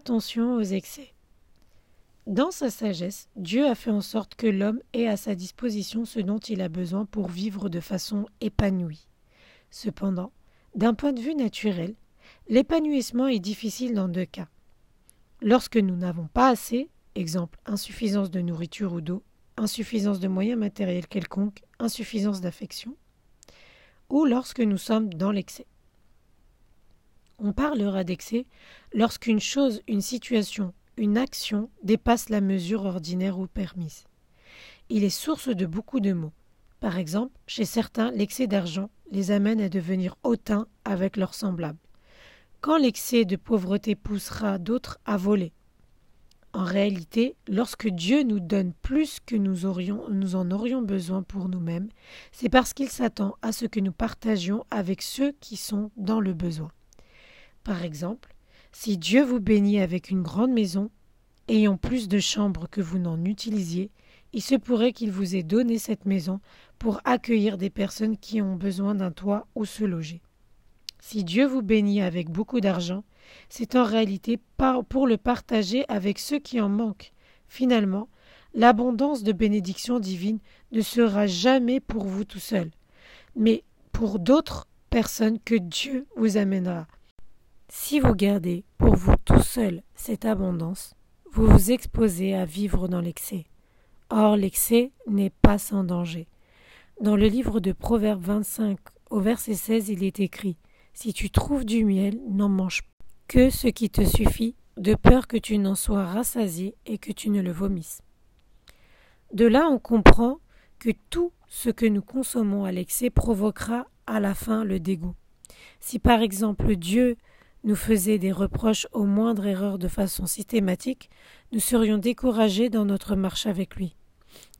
attention aux excès. Dans sa sagesse, Dieu a fait en sorte que l'homme ait à sa disposition ce dont il a besoin pour vivre de façon épanouie. Cependant, d'un point de vue naturel, l'épanouissement est difficile dans deux cas. Lorsque nous n'avons pas assez, exemple insuffisance de nourriture ou d'eau, insuffisance de moyens matériels quelconques, insuffisance d'affection, ou lorsque nous sommes dans l'excès. On parlera d'excès lorsqu'une chose, une situation, une action dépasse la mesure ordinaire ou permise. Il est source de beaucoup de maux. Par exemple, chez certains, l'excès d'argent les amène à devenir hautains avec leurs semblables. Quand l'excès de pauvreté poussera d'autres à voler? En réalité, lorsque Dieu nous donne plus que nous, aurions, nous en aurions besoin pour nous-mêmes, c'est parce qu'il s'attend à ce que nous partagions avec ceux qui sont dans le besoin. Par exemple, si Dieu vous bénit avec une grande maison, ayant plus de chambres que vous n'en utilisiez, il se pourrait qu'il vous ait donné cette maison pour accueillir des personnes qui ont besoin d'un toit où se loger. Si Dieu vous bénit avec beaucoup d'argent, c'est en réalité pour le partager avec ceux qui en manquent. Finalement, l'abondance de bénédictions divines ne sera jamais pour vous tout seul, mais pour d'autres personnes que Dieu vous amènera. Si vous gardez pour vous tout seul cette abondance, vous vous exposez à vivre dans l'excès. Or, l'excès n'est pas sans danger. Dans le livre de Proverbes 25, au verset 16, il est écrit Si tu trouves du miel, n'en mange que ce qui te suffit, de peur que tu n'en sois rassasié et que tu ne le vomisses. De là, on comprend que tout ce que nous consommons à l'excès provoquera à la fin le dégoût. Si par exemple Dieu nous faisait des reproches aux moindres erreurs de façon systématique, nous serions découragés dans notre marche avec lui.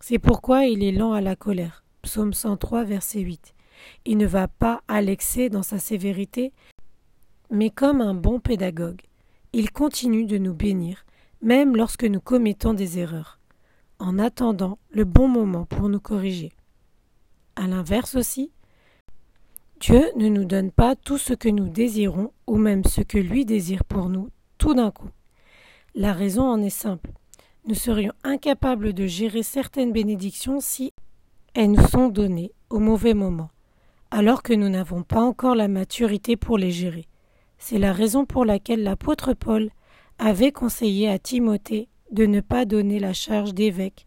C'est pourquoi il est lent à la colère. Psaume 103, verset 8. Il ne va pas à l'excès dans sa sévérité, mais comme un bon pédagogue. Il continue de nous bénir, même lorsque nous commettons des erreurs, en attendant le bon moment pour nous corriger. À l'inverse aussi, Dieu ne nous donne pas tout ce que nous désirons ou même ce que lui désire pour nous tout d'un coup. La raison en est simple. Nous serions incapables de gérer certaines bénédictions si elles nous sont données au mauvais moment, alors que nous n'avons pas encore la maturité pour les gérer. C'est la raison pour laquelle l'apôtre Paul avait conseillé à Timothée de ne pas donner la charge d'évêque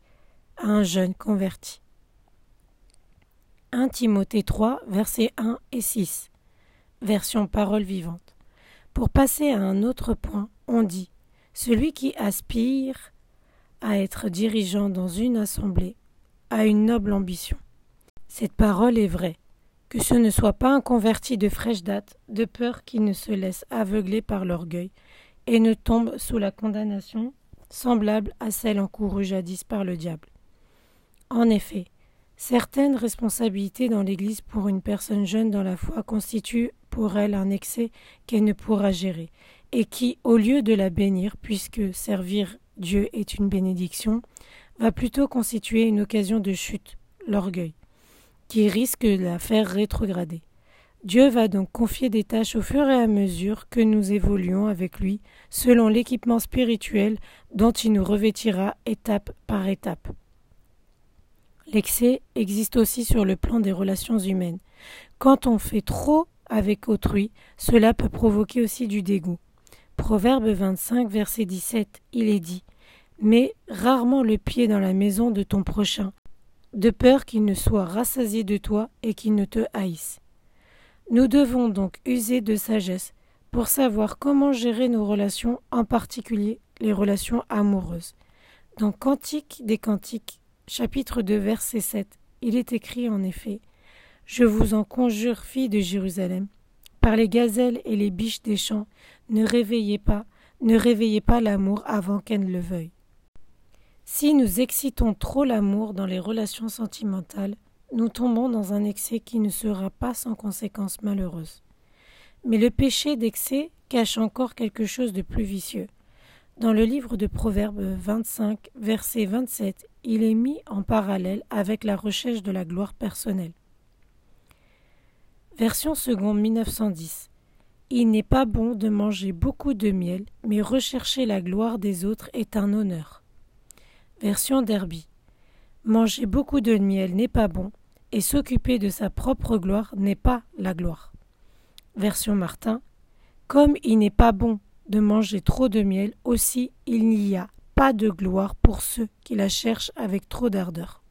à un jeune converti. 1 Timothée 3, versets 1 et 6. Version parole vivante. Pour passer à un autre point, on dit Celui qui aspire à être dirigeant dans une assemblée a une noble ambition. Cette parole est vraie. Que ce ne soit pas un converti de fraîche date, de peur qu'il ne se laisse aveugler par l'orgueil et ne tombe sous la condamnation semblable à celle encourue jadis par le diable. En effet, Certaines responsabilités dans l'Église pour une personne jeune dans la foi constituent pour elle un excès qu'elle ne pourra gérer, et qui, au lieu de la bénir, puisque servir Dieu est une bénédiction, va plutôt constituer une occasion de chute, l'orgueil, qui risque de la faire rétrograder. Dieu va donc confier des tâches au fur et à mesure que nous évoluons avec lui, selon l'équipement spirituel dont il nous revêtira étape par étape. L'excès existe aussi sur le plan des relations humaines. Quand on fait trop avec autrui, cela peut provoquer aussi du dégoût. Proverbe 25, verset 17, il est dit Mets rarement le pied dans la maison de ton prochain, de peur qu'il ne soit rassasié de toi et qu'il ne te haïsse. Nous devons donc user de sagesse pour savoir comment gérer nos relations, en particulier les relations amoureuses. Dans Cantique des Cantiques, chapitre 2, verset 7, il est écrit en effet Je vous en conjure, filles de Jérusalem, par les gazelles et les biches des champs, ne réveillez pas, ne réveillez pas l'amour avant qu'elle ne le veuille. Si nous excitons trop l'amour dans les relations sentimentales, nous tombons dans un excès qui ne sera pas sans conséquences malheureuses. Mais le péché d'excès cache encore quelque chose de plus vicieux. Dans le livre de Proverbes 25, verset 27, il est mis en parallèle avec la recherche de la gloire personnelle. Version seconde 1910. il n'est pas bon de manger beaucoup de miel, mais rechercher la gloire des autres est un honneur. Version Derby. Manger beaucoup de miel n'est pas bon, et s'occuper de sa propre gloire n'est pas la gloire. Version Martin. Comme il n'est pas bon de manger trop de miel, aussi il n'y a pas de gloire pour ceux qui la cherchent avec trop d'ardeur.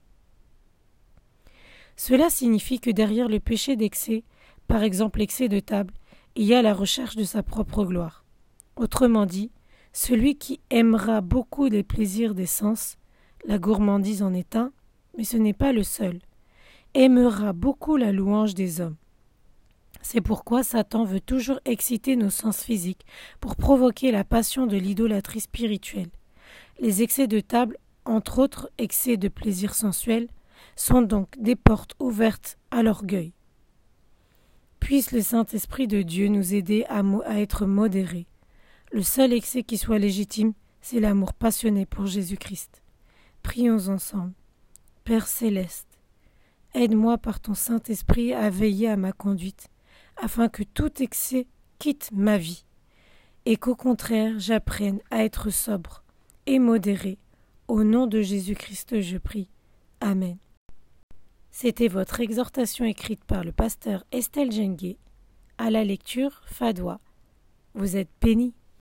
Cela signifie que derrière le péché d'excès, par exemple l'excès de table, il y a la recherche de sa propre gloire. Autrement dit, celui qui aimera beaucoup les plaisirs des sens, la gourmandise en est un, mais ce n'est pas le seul, aimera beaucoup la louange des hommes. C'est pourquoi Satan veut toujours exciter nos sens physiques pour provoquer la passion de l'idolâtrie spirituelle. Les excès de table, entre autres excès de plaisir sensuel, sont donc des portes ouvertes à l'orgueil. Puisse le Saint-Esprit de Dieu nous aider à, être modérés. Le seul excès qui soit légitime, c'est l'amour passionné pour Jésus-Christ. Prions ensemble. Père céleste, aide-moi par ton Saint-Esprit à veiller à ma conduite, afin que tout excès quitte ma vie, et qu'au contraire j'apprenne à être sobre et modéré. Au nom de Jésus-Christ je prie. Amen. C'était votre exhortation écrite par le pasteur Estelle Genguet. À la lecture, Fadois. Vous êtes bénis.